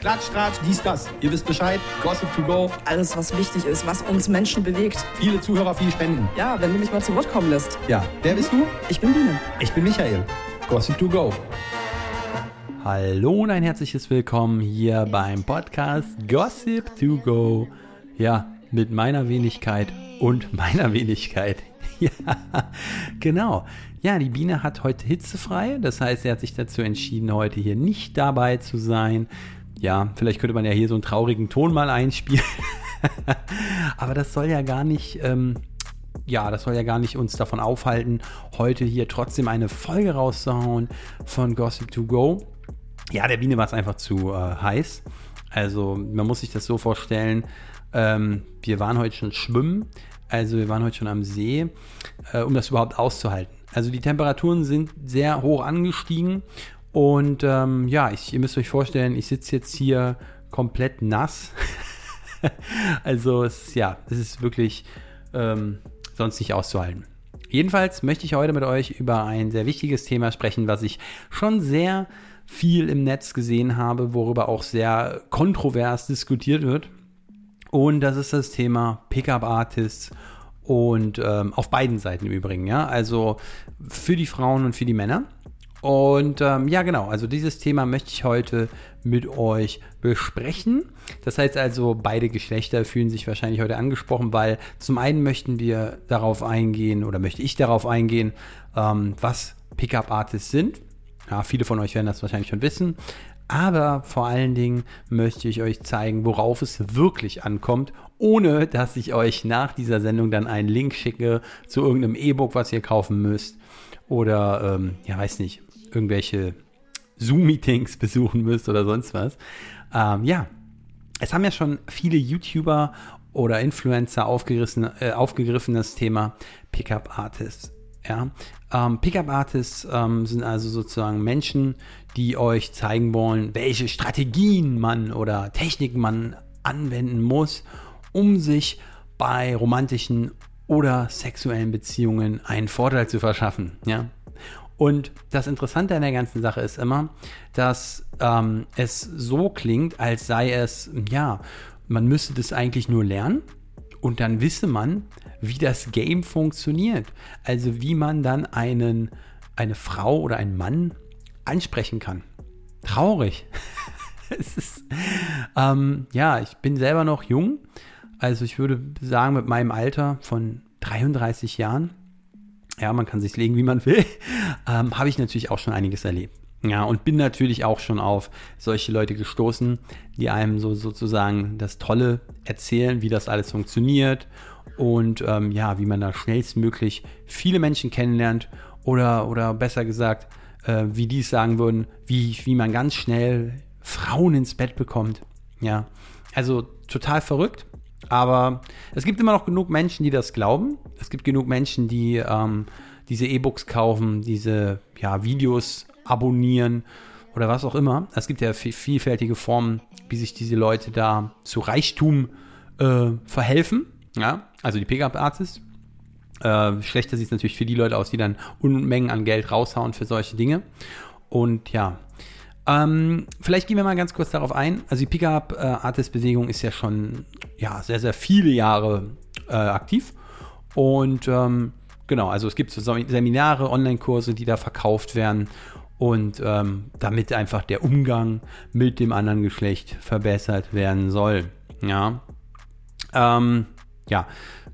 Klatsch, Tratsch, dies, das. Ihr wisst Bescheid. Gossip to go. Alles, was wichtig ist, was uns Menschen bewegt. Viele Zuhörer, viel Spenden. Ja, wenn du mich mal zu Wort kommen lässt. Ja, wer bist du? Ich bin Biene. Ich bin Michael. Gossip to go. Hallo und ein herzliches Willkommen hier beim Podcast Gossip to go. Ja, mit meiner Wenigkeit und meiner Wenigkeit. Ja, genau. Ja, die Biene hat heute hitzefrei. Das heißt, sie hat sich dazu entschieden, heute hier nicht dabei zu sein. Ja, vielleicht könnte man ja hier so einen traurigen Ton mal einspielen. Aber das soll ja gar nicht, ähm, ja, das soll ja gar nicht uns davon aufhalten, heute hier trotzdem eine Folge rauszuhauen von Gossip to Go. Ja, der Biene war es einfach zu äh, heiß. Also man muss sich das so vorstellen. Ähm, wir waren heute schon schwimmen. Also wir waren heute schon am See, äh, um das überhaupt auszuhalten. Also die Temperaturen sind sehr hoch angestiegen und ähm, ja, ich, ihr müsst euch vorstellen, ich sitze jetzt hier komplett nass. also es, ja, es ist wirklich ähm, sonst nicht auszuhalten. Jedenfalls möchte ich heute mit euch über ein sehr wichtiges Thema sprechen, was ich schon sehr viel im Netz gesehen habe, worüber auch sehr kontrovers diskutiert wird. Und das ist das Thema Pickup Artists und ähm, auf beiden Seiten im Übrigen, ja, also für die Frauen und für die Männer. Und ähm, ja, genau, also dieses Thema möchte ich heute mit euch besprechen. Das heißt also, beide Geschlechter fühlen sich wahrscheinlich heute angesprochen, weil zum einen möchten wir darauf eingehen oder möchte ich darauf eingehen, ähm, was Pickup Artists sind. Ja, viele von euch werden das wahrscheinlich schon wissen. Aber vor allen Dingen möchte ich euch zeigen, worauf es wirklich ankommt, ohne dass ich euch nach dieser Sendung dann einen Link schicke zu irgendeinem E-Book, was ihr kaufen müsst. Oder, ähm, ja, weiß nicht, irgendwelche Zoom-Meetings besuchen müsst oder sonst was. Ähm, ja, es haben ja schon viele YouTuber oder Influencer aufgerissen, äh, aufgegriffen, das Thema Pickup Artists. Ja, ähm, Pickup Artists ähm, sind also sozusagen Menschen, die euch zeigen wollen, welche Strategien man oder Techniken man anwenden muss, um sich bei romantischen oder sexuellen Beziehungen einen Vorteil zu verschaffen. Ja? Und das Interessante an der ganzen Sache ist immer, dass ähm, es so klingt, als sei es, ja, man müsste das eigentlich nur lernen und dann wisse man, wie das Game funktioniert. Also wie man dann einen, eine Frau oder einen Mann ansprechen kann. Traurig. es ist, ähm, ja, ich bin selber noch jung. Also ich würde sagen, mit meinem Alter von 33 Jahren, ja, man kann sich legen, wie man will, ähm, habe ich natürlich auch schon einiges erlebt. Ja, und bin natürlich auch schon auf solche Leute gestoßen, die einem so sozusagen das Tolle erzählen, wie das alles funktioniert und ähm, ja, wie man da schnellstmöglich viele Menschen kennenlernt oder, oder besser gesagt, äh, wie die es sagen würden, wie, wie man ganz schnell Frauen ins Bett bekommt. Ja, also total verrückt. Aber es gibt immer noch genug Menschen, die das glauben. Es gibt genug Menschen, die ähm, diese E-Books kaufen, diese ja, Videos abonnieren oder was auch immer. Es gibt ja vielfältige Formen, wie sich diese Leute da zu Reichtum äh, verhelfen. Ja, also die Pickup-Artists. Äh, schlechter sieht es natürlich für die Leute aus, die dann Unmengen an Geld raushauen für solche Dinge. Und ja, ähm, vielleicht gehen wir mal ganz kurz darauf ein. Also die Pickup-Artist-Bewegung ist ja schon ja, sehr, sehr viele Jahre äh, aktiv. Und ähm, genau, also es gibt so Seminare, Online-Kurse, die da verkauft werden. Und ähm, damit einfach der Umgang mit dem anderen Geschlecht verbessert werden soll. Ja. Ähm, ja,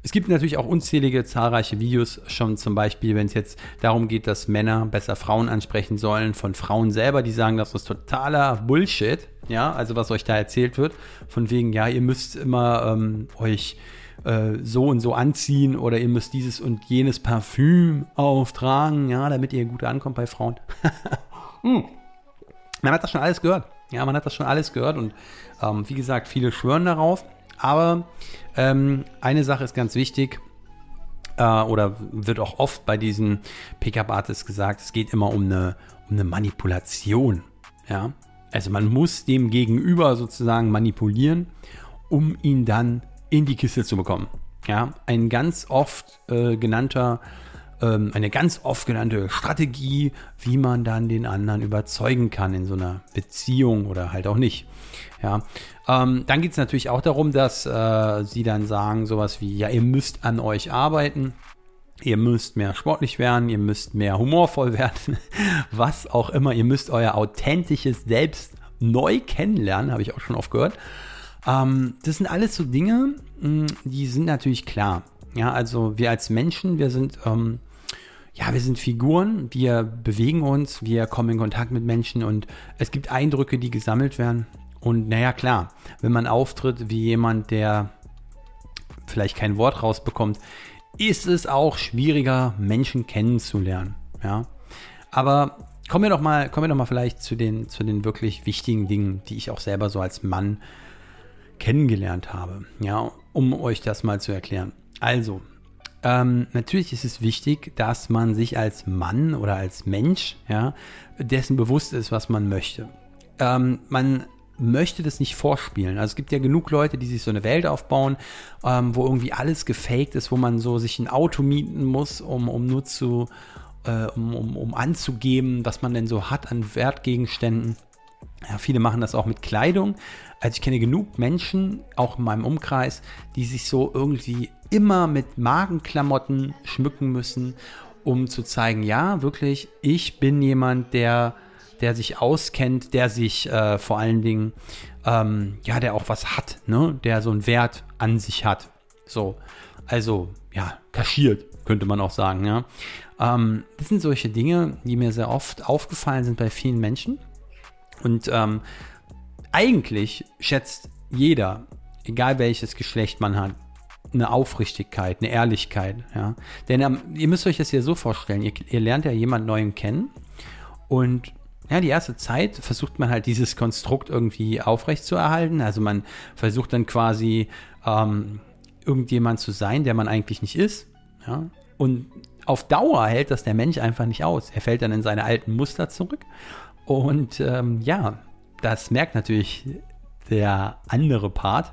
es gibt natürlich auch unzählige zahlreiche Videos, schon zum Beispiel, wenn es jetzt darum geht, dass Männer besser Frauen ansprechen sollen, von Frauen selber, die sagen, das ist totaler Bullshit, ja, also was euch da erzählt wird, von wegen, ja, ihr müsst immer ähm, euch äh, so und so anziehen oder ihr müsst dieses und jenes Parfüm auftragen, ja, damit ihr gut ankommt bei Frauen. hm. Man hat das schon alles gehört. Ja, man hat das schon alles gehört und ähm, wie gesagt, viele schwören darauf. Aber ähm, eine Sache ist ganz wichtig, äh, oder wird auch oft bei diesen Pickup-Artists gesagt, es geht immer um eine, um eine Manipulation. Ja? Also man muss dem Gegenüber sozusagen manipulieren, um ihn dann in die Kiste zu bekommen. Ja? Ein ganz oft äh, genannter ähm, eine ganz oft genannte Strategie, wie man dann den anderen überzeugen kann in so einer Beziehung oder halt auch nicht. Ja, ähm, dann geht es natürlich auch darum, dass äh, sie dann sagen sowas wie, ja, ihr müsst an euch arbeiten. Ihr müsst mehr sportlich werden, ihr müsst mehr humorvoll werden, was auch immer. Ihr müsst euer authentisches Selbst neu kennenlernen, habe ich auch schon oft gehört. Ähm, das sind alles so Dinge, mh, die sind natürlich klar. Ja, also wir als Menschen, wir sind, ähm, ja, wir sind Figuren, wir bewegen uns, wir kommen in Kontakt mit Menschen und es gibt Eindrücke, die gesammelt werden. Und naja, klar, wenn man auftritt wie jemand, der vielleicht kein Wort rausbekommt, ist es auch schwieriger, Menschen kennenzulernen. Ja, aber kommen wir doch mal, kommen wir doch mal vielleicht zu den, zu den wirklich wichtigen Dingen, die ich auch selber so als Mann kennengelernt habe. Ja, um euch das mal zu erklären. Also, ähm, natürlich ist es wichtig, dass man sich als Mann oder als Mensch, ja, dessen bewusst ist, was man möchte. Ähm, man möchte das nicht vorspielen. Also es gibt ja genug Leute, die sich so eine Welt aufbauen, ähm, wo irgendwie alles gefaked ist, wo man so sich ein Auto mieten muss, um, um nur zu, äh, um, um, um anzugeben, was man denn so hat an Wertgegenständen. Ja, viele machen das auch mit Kleidung. Also ich kenne genug Menschen, auch in meinem Umkreis, die sich so irgendwie immer mit Magenklamotten schmücken müssen, um zu zeigen, ja, wirklich, ich bin jemand, der, der sich auskennt, der sich äh, vor allen Dingen, ähm, ja, der auch was hat, ne? der so einen Wert an sich hat. So, also, ja, kaschiert, könnte man auch sagen, ja. Ähm, das sind solche Dinge, die mir sehr oft aufgefallen sind bei vielen Menschen. Und ähm, eigentlich schätzt jeder, egal welches Geschlecht man hat, eine Aufrichtigkeit, eine Ehrlichkeit. Ja? Denn ähm, ihr müsst euch das ja so vorstellen, ihr, ihr lernt ja jemanden Neuen kennen und ja, die erste Zeit versucht man halt dieses Konstrukt irgendwie aufrechtzuerhalten. Also man versucht dann quasi ähm, irgendjemand zu sein, der man eigentlich nicht ist. Ja? Und auf Dauer hält das der Mensch einfach nicht aus. Er fällt dann in seine alten Muster zurück. Und ähm, ja, das merkt natürlich der andere Part.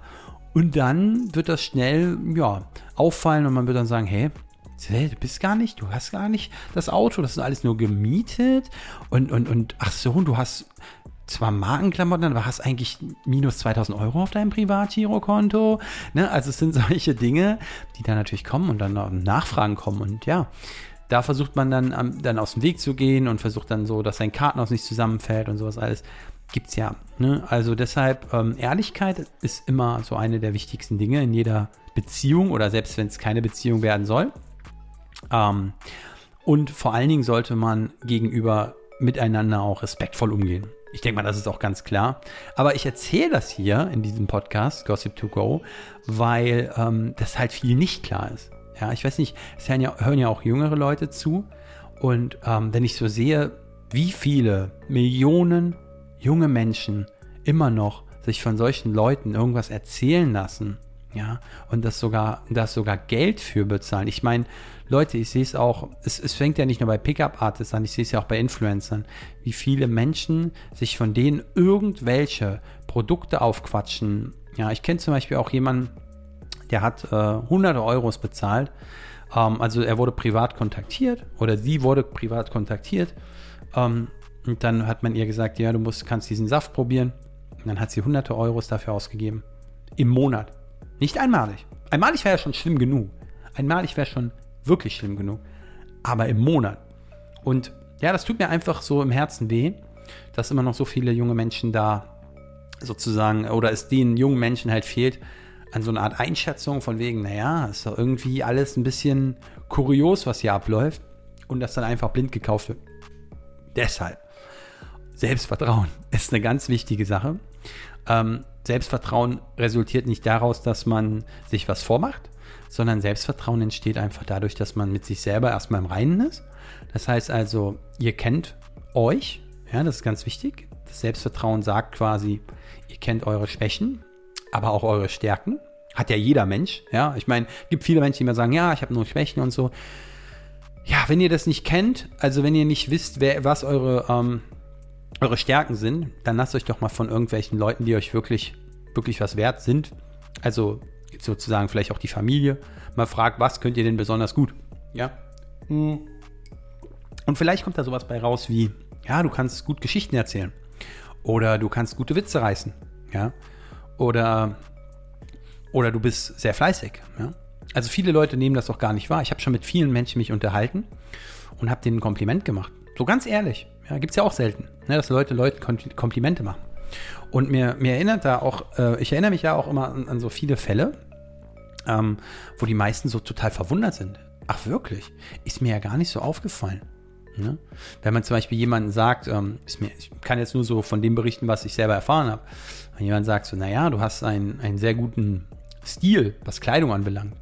Und dann wird das schnell, ja, auffallen und man wird dann sagen, hey, du bist gar nicht, du hast gar nicht das Auto, das ist alles nur gemietet und, und, und ach so, du hast zwar Markenklamotten, aber hast eigentlich minus 2000 Euro auf deinem Privatgirokonto. Ne? Also es sind solche Dinge, die dann natürlich kommen und dann Nachfragen kommen und ja, da versucht man dann, dann aus dem Weg zu gehen und versucht dann so, dass sein Kartenhaus nicht zusammenfällt und sowas alles gibt es ja. Ne? Also deshalb, ähm, Ehrlichkeit ist immer so eine der wichtigsten Dinge in jeder Beziehung oder selbst wenn es keine Beziehung werden soll. Ähm, und vor allen Dingen sollte man gegenüber miteinander auch respektvoll umgehen. Ich denke mal, das ist auch ganz klar. Aber ich erzähle das hier in diesem Podcast, Gossip to Go, weil ähm, das halt viel nicht klar ist. Ja, ich weiß nicht, es hören ja, hören ja auch jüngere Leute zu. Und ähm, wenn ich so sehe, wie viele Millionen junge Menschen immer noch sich von solchen Leuten irgendwas erzählen lassen, ja, und das sogar, das sogar Geld für bezahlen. Ich meine, Leute, ich sehe es auch, es, es fängt ja nicht nur bei Pickup-Artists an, ich sehe es ja auch bei Influencern, wie viele Menschen sich von denen irgendwelche Produkte aufquatschen. Ja, ich kenne zum Beispiel auch jemanden, der hat äh, hunderte Euros bezahlt. Ähm, also er wurde privat kontaktiert oder sie wurde privat kontaktiert. Ähm, und dann hat man ihr gesagt, ja, du musst, kannst diesen Saft probieren. Und dann hat sie hunderte Euros dafür ausgegeben. Im Monat. Nicht einmalig. Einmalig wäre ja schon schlimm genug. Einmalig wäre schon wirklich schlimm genug. Aber im Monat. Und ja, das tut mir einfach so im Herzen weh, dass immer noch so viele junge Menschen da sozusagen, oder es den jungen Menschen halt fehlt, an so eine Art Einschätzung von wegen, naja, ist doch irgendwie alles ein bisschen kurios, was hier abläuft. Und das dann einfach blind gekauft wird. Deshalb. Selbstvertrauen ist eine ganz wichtige Sache. Ähm, Selbstvertrauen resultiert nicht daraus, dass man sich was vormacht, sondern Selbstvertrauen entsteht einfach dadurch, dass man mit sich selber erstmal im Reinen ist. Das heißt also, ihr kennt euch, ja, das ist ganz wichtig. Das Selbstvertrauen sagt quasi, ihr kennt eure Schwächen, aber auch eure Stärken. Hat ja jeder Mensch, ja. Ich meine, es gibt viele Menschen, die immer sagen, ja, ich habe nur Schwächen und so. Ja, wenn ihr das nicht kennt, also wenn ihr nicht wisst, wer, was eure ähm, eure Stärken sind, dann lasst euch doch mal von irgendwelchen Leuten, die euch wirklich, wirklich was wert sind, also sozusagen vielleicht auch die Familie, mal fragt, was könnt ihr denn besonders gut? Ja, Und vielleicht kommt da sowas bei raus wie, ja, du kannst gut Geschichten erzählen. Oder du kannst gute Witze reißen. Ja. Oder, oder du bist sehr fleißig. Ja. Also viele Leute nehmen das doch gar nicht wahr. Ich habe schon mit vielen Menschen mich unterhalten und habe denen ein Kompliment gemacht. So ganz ehrlich. Ja, Gibt es ja auch selten, ne, dass Leute Leuten Komplimente machen. Und mir, mir erinnert da auch, äh, ich erinnere mich ja auch immer an, an so viele Fälle, ähm, wo die meisten so total verwundert sind. Ach wirklich? Ist mir ja gar nicht so aufgefallen. Ne? Wenn man zum Beispiel jemanden sagt, ähm, mir, ich kann jetzt nur so von dem berichten, was ich selber erfahren habe. Wenn jemand sagt so, naja, du hast einen, einen sehr guten Stil, was Kleidung anbelangt.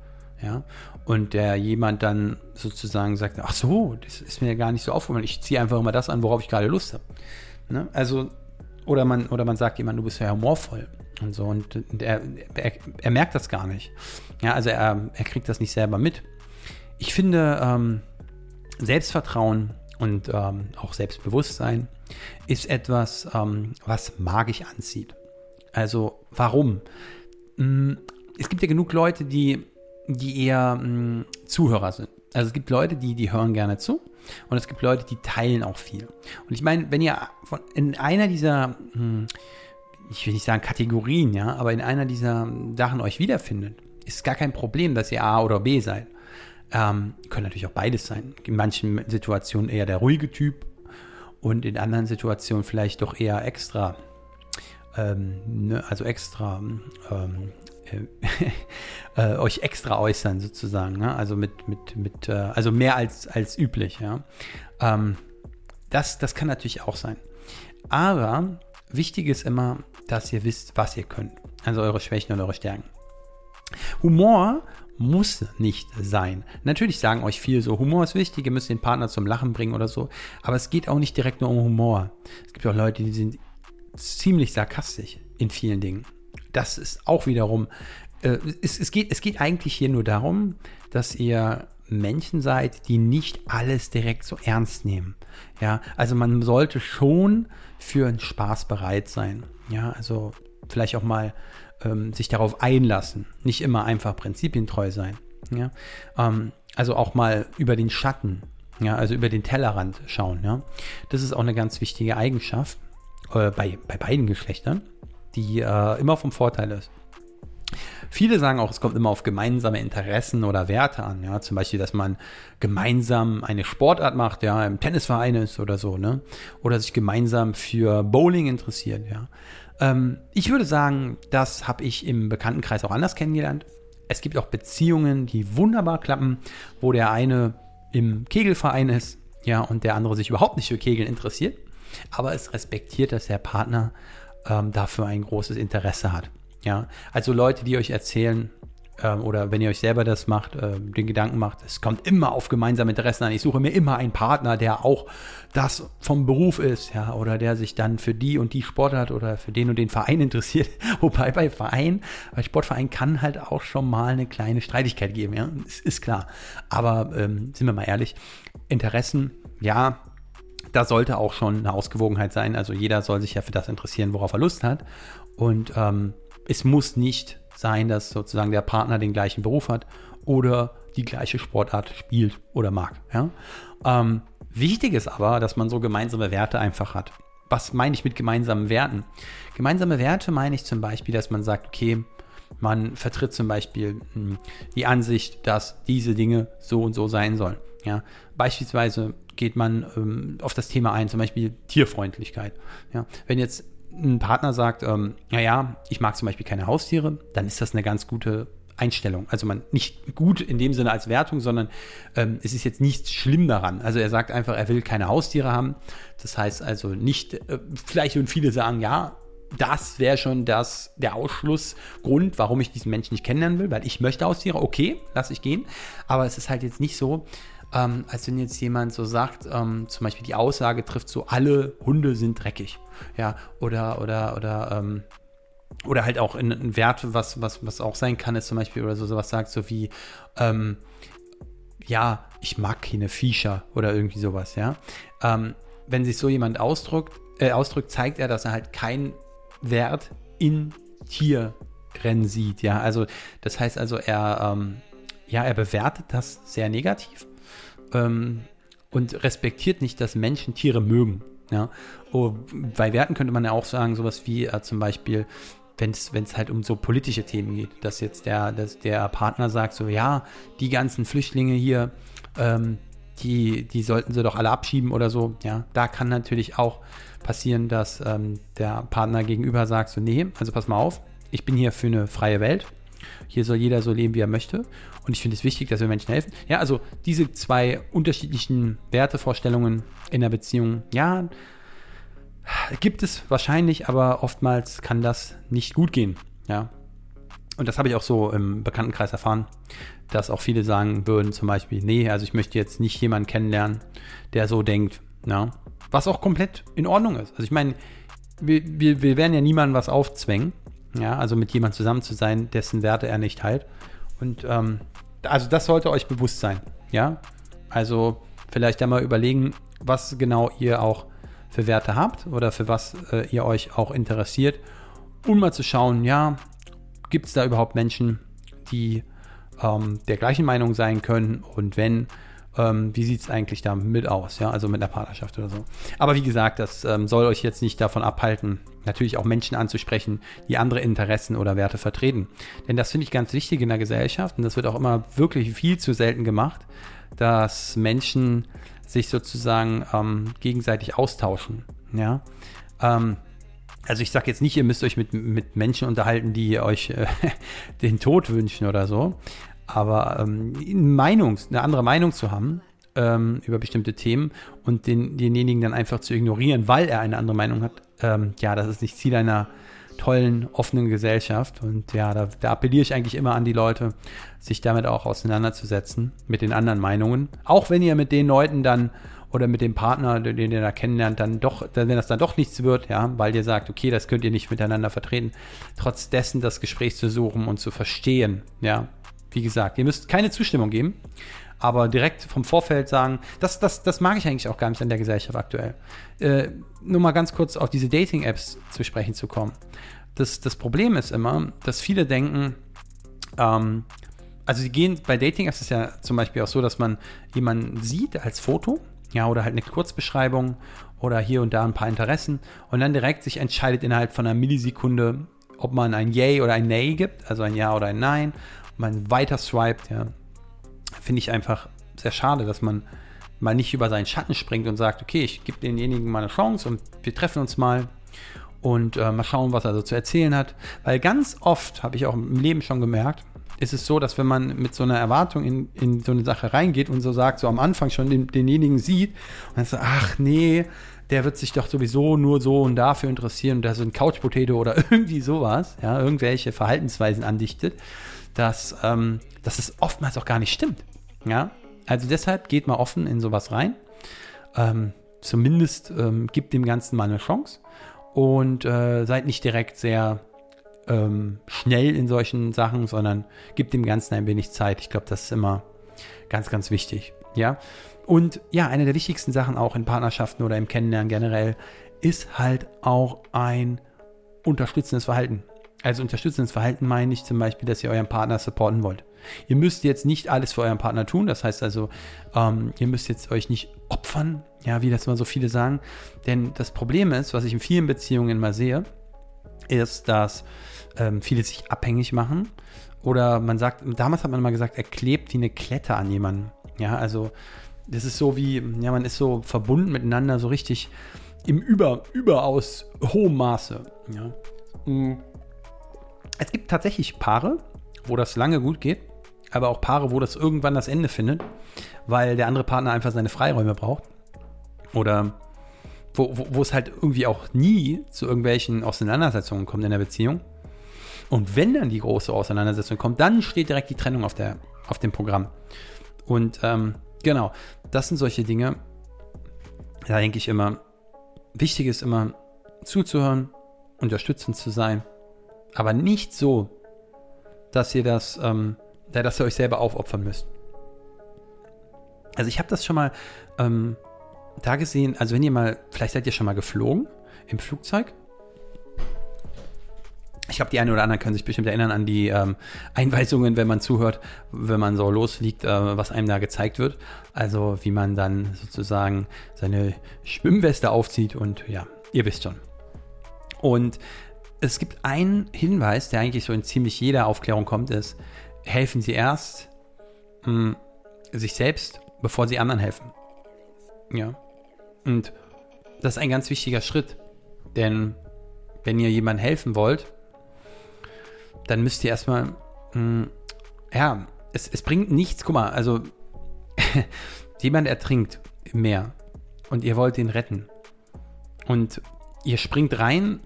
Ja, und der jemand dann sozusagen sagt, ach so, das ist mir gar nicht so aufgefallen, ich ziehe einfach immer das an, worauf ich gerade Lust habe. Ne? Also, oder man, oder man sagt jemand, du bist ja humorvoll und so, und, und er, er, er, merkt das gar nicht. Ja, also er, er kriegt das nicht selber mit. Ich finde, ähm, Selbstvertrauen und ähm, auch Selbstbewusstsein ist etwas, ähm, was magisch anzieht. Also warum? Hm, es gibt ja genug Leute, die die eher mh, hm, Zuhörer sind. Also es gibt Leute, die, die hören gerne zu und es gibt Leute, die teilen auch viel. Und ich meine, wenn ihr von, in einer dieser, mh, hm, ich will nicht sagen Kategorien, ja, aber in einer dieser Sachen euch wiederfindet, ist gar kein Problem, dass ihr A oder B seid. Ähm, können natürlich auch beides sein. In manchen Situationen eher der ruhige Typ und in anderen Situationen vielleicht doch eher extra, ähm, ne, also extra ähm, äh, euch extra äußern sozusagen, ne? also mit, mit, mit, äh, also mehr als, als üblich, ja. Ähm, das, das kann natürlich auch sein. Aber wichtig ist immer, dass ihr wisst, was ihr könnt. Also eure Schwächen und eure Stärken. Humor muss nicht sein. Natürlich sagen euch viel so, Humor ist wichtig, ihr müsst den Partner zum Lachen bringen oder so. Aber es geht auch nicht direkt nur um Humor. Es gibt auch Leute, die sind ziemlich sarkastisch in vielen Dingen das ist auch wiederum, äh, es, es, geht, es geht eigentlich hier nur darum, dass ihr Menschen seid, die nicht alles direkt so ernst nehmen. Ja, also man sollte schon für einen Spaß bereit sein. Ja, also vielleicht auch mal ähm, sich darauf einlassen. Nicht immer einfach prinzipientreu sein. Ja, ähm, also auch mal über den Schatten, ja, also über den Tellerrand schauen. Ja, das ist auch eine ganz wichtige Eigenschaft äh, bei, bei beiden Geschlechtern die äh, immer vom Vorteil ist. Viele sagen auch, es kommt immer auf gemeinsame Interessen oder Werte an. Ja, zum Beispiel, dass man gemeinsam eine Sportart macht, ja, im Tennisverein ist oder so, ne? Oder sich gemeinsam für Bowling interessiert, ja. Ähm, ich würde sagen, das habe ich im Bekanntenkreis auch anders kennengelernt. Es gibt auch Beziehungen, die wunderbar klappen, wo der eine im Kegelverein ist, ja, und der andere sich überhaupt nicht für Kegeln interessiert. Aber es respektiert, dass der Partner ähm, dafür ein großes Interesse hat. Ja, also Leute, die euch erzählen, ähm, oder wenn ihr euch selber das macht, äh, den Gedanken macht, es kommt immer auf gemeinsame Interessen an. Ich suche mir immer einen Partner, der auch das vom Beruf ist, ja, oder der sich dann für die und die Sportart oder für den und den Verein interessiert. Wobei bei Verein, bei Sportverein kann halt auch schon mal eine kleine Streitigkeit geben, ja, ist, ist klar. Aber ähm, sind wir mal ehrlich, Interessen, ja, da sollte auch schon eine Ausgewogenheit sein. Also jeder soll sich ja für das interessieren, worauf er Lust hat. Und ähm, es muss nicht sein, dass sozusagen der Partner den gleichen Beruf hat oder die gleiche Sportart spielt oder mag. Ja? Ähm, wichtig ist aber, dass man so gemeinsame Werte einfach hat. Was meine ich mit gemeinsamen Werten? Gemeinsame Werte meine ich zum Beispiel, dass man sagt, okay, man vertritt zum Beispiel hm, die Ansicht, dass diese Dinge so und so sein sollen. Ja? Beispielsweise geht man ähm, auf das Thema ein, zum Beispiel Tierfreundlichkeit. Ja, wenn jetzt ein Partner sagt, ähm, naja, ich mag zum Beispiel keine Haustiere, dann ist das eine ganz gute Einstellung. Also man nicht gut in dem Sinne als Wertung, sondern ähm, es ist jetzt nichts schlimm daran. Also er sagt einfach, er will keine Haustiere haben. Das heißt also nicht, äh, vielleicht würden viele sagen, ja, das wäre schon das, der Ausschlussgrund, warum ich diesen Menschen nicht kennenlernen will, weil ich möchte Haustiere, okay, lass ich gehen. Aber es ist halt jetzt nicht so, ähm, als wenn jetzt jemand so sagt, ähm, zum Beispiel die Aussage trifft so, alle Hunde sind dreckig. Ja, oder, oder, oder, ähm, oder halt auch in, in Wert, was, was, was auch sein kann, ist zum Beispiel, oder so sowas sagt, so wie, ähm, ja, ich mag keine Viecher oder irgendwie sowas, ja. Ähm, wenn sich so jemand ausdrückt, äh, ausdrückt, zeigt er, dass er halt keinen Wert in Tieren sieht, ja. Also, das heißt also, er, ähm, ja, er bewertet das sehr negativ ähm, und respektiert nicht, dass Menschen Tiere mögen. Ja? Oh, bei Werten könnte man ja auch sagen, sowas wie äh, zum Beispiel, wenn es halt um so politische Themen geht, dass jetzt der, dass der Partner sagt, so ja, die ganzen Flüchtlinge hier, ähm, die, die sollten sie doch alle abschieben oder so. Ja, da kann natürlich auch passieren, dass ähm, der Partner gegenüber sagt, so nee, also pass mal auf, ich bin hier für eine freie Welt. Hier soll jeder so leben, wie er möchte. Und ich finde es wichtig, dass wir Menschen helfen. Ja, also diese zwei unterschiedlichen Wertevorstellungen in der Beziehung, ja, gibt es wahrscheinlich, aber oftmals kann das nicht gut gehen. Ja. Und das habe ich auch so im Bekanntenkreis erfahren, dass auch viele sagen würden, zum Beispiel, nee, also ich möchte jetzt nicht jemanden kennenlernen, der so denkt. Ja. Was auch komplett in Ordnung ist. Also ich meine, wir, wir, wir werden ja niemandem was aufzwängen. Ja, also mit jemandem zusammen zu sein, dessen Werte er nicht teilt. Und ähm, also das sollte euch bewusst sein. Ja, also vielleicht einmal überlegen, was genau ihr auch für Werte habt oder für was äh, ihr euch auch interessiert, um mal zu schauen, ja, gibt es da überhaupt Menschen, die ähm, der gleichen Meinung sein können und wenn, ähm, wie sieht es eigentlich damit aus, ja, also mit einer Partnerschaft oder so. Aber wie gesagt, das ähm, soll euch jetzt nicht davon abhalten, natürlich auch Menschen anzusprechen, die andere Interessen oder Werte vertreten. Denn das finde ich ganz wichtig in der Gesellschaft und das wird auch immer wirklich viel zu selten gemacht, dass Menschen sich sozusagen ähm, gegenseitig austauschen. Ja. Ähm, also ich sage jetzt nicht, ihr müsst euch mit, mit Menschen unterhalten, die euch äh, den Tod wünschen oder so. Aber ähm, Meinungs, eine andere Meinung zu haben ähm, über bestimmte Themen und den, denjenigen dann einfach zu ignorieren, weil er eine andere Meinung hat, ähm, ja, das ist nicht Ziel einer tollen, offenen Gesellschaft. Und ja, da, da appelliere ich eigentlich immer an die Leute, sich damit auch auseinanderzusetzen, mit den anderen Meinungen. Auch wenn ihr mit den Leuten dann oder mit dem Partner, den ihr da kennenlernt, dann doch, wenn das dann doch nichts wird, ja, weil ihr sagt, okay, das könnt ihr nicht miteinander vertreten, trotz dessen das Gespräch zu suchen und zu verstehen, ja. Wie gesagt, ihr müsst keine Zustimmung geben, aber direkt vom Vorfeld sagen, das, das, das mag ich eigentlich auch gar nicht an der Gesellschaft aktuell. Äh, nur mal ganz kurz auf diese Dating-Apps zu sprechen zu kommen. Das, das Problem ist immer, dass viele denken, ähm, also sie gehen bei Dating-Apps ist ja zum Beispiel auch so, dass man jemanden sieht als Foto, ja, oder halt eine Kurzbeschreibung oder hier und da ein paar Interessen und dann direkt sich entscheidet innerhalb von einer Millisekunde, ob man ein Yay oder ein Nay gibt, also ein Ja oder ein Nein, man weiter swiped, ja. Finde ich einfach sehr schade, dass man mal nicht über seinen Schatten springt und sagt, okay, ich gebe denjenigen mal eine Chance und wir treffen uns mal und äh, mal schauen, was er so zu erzählen hat. Weil ganz oft, habe ich auch im Leben schon gemerkt, ist es so, dass wenn man mit so einer Erwartung in, in so eine Sache reingeht und so sagt, so am Anfang schon den, denjenigen sieht und dann so, ach nee, der wird sich doch sowieso nur so und dafür interessieren und da ein Couchpotato oder irgendwie sowas, ja, irgendwelche Verhaltensweisen andichtet, dass, ähm, dass es oftmals auch gar nicht stimmt. Ja, also deshalb geht mal offen in sowas rein. Ähm, zumindest ähm, gibt dem Ganzen mal eine Chance und äh, seid nicht direkt sehr ähm, schnell in solchen Sachen, sondern gibt dem Ganzen ein wenig Zeit. Ich glaube, das ist immer ganz, ganz wichtig. Ja. Und ja, eine der wichtigsten Sachen auch in Partnerschaften oder im Kennenlernen generell ist halt auch ein unterstützendes Verhalten. Also unterstützendes Verhalten meine ich zum Beispiel, dass ihr euren Partner supporten wollt. Ihr müsst jetzt nicht alles für euren Partner tun. Das heißt also, ähm, ihr müsst jetzt euch nicht opfern, ja, wie das immer so viele sagen. Denn das Problem ist, was ich in vielen Beziehungen mal sehe, ist, dass ähm, viele sich abhängig machen. Oder man sagt, damals hat man mal gesagt, er klebt wie eine Klette an jemanden. Ja, also das ist so wie, ja, man ist so verbunden miteinander, so richtig im über, überaus hohem Maße. Ja. Mm. Es gibt tatsächlich Paare, wo das lange gut geht, aber auch Paare, wo das irgendwann das Ende findet, weil der andere Partner einfach seine Freiräume braucht. Oder wo, wo, wo es halt irgendwie auch nie zu irgendwelchen Auseinandersetzungen kommt in der Beziehung. Und wenn dann die große Auseinandersetzung kommt, dann steht direkt die Trennung auf, der, auf dem Programm. Und ähm, genau, das sind solche Dinge, da denke ich immer, wichtig ist immer zuzuhören, unterstützend zu sein, aber nicht so, dass ihr das, ähm, dass ihr euch selber aufopfern müsst. Also ich habe das schon mal ähm, da gesehen, also wenn ihr mal, vielleicht seid ihr schon mal geflogen im Flugzeug glaube, die einen oder anderen können sich bestimmt erinnern an die ähm, Einweisungen, wenn man zuhört, wenn man so losliegt, äh, was einem da gezeigt wird. Also wie man dann sozusagen seine Schwimmweste aufzieht und ja, ihr wisst schon. Und es gibt einen Hinweis, der eigentlich so in ziemlich jeder Aufklärung kommt, ist, helfen Sie erst mh, hm, sich selbst, bevor Sie anderen helfen. Ja. Und das ist ein ganz wichtiger Schritt, denn wenn ihr jemandem helfen wollt, dann müsst ihr erstmal, mh, hm, ja, es, es bringt nichts. Guck mal, also jemand ertrinkt im Meer und ihr wollt ihn retten. Und ihr springt rein,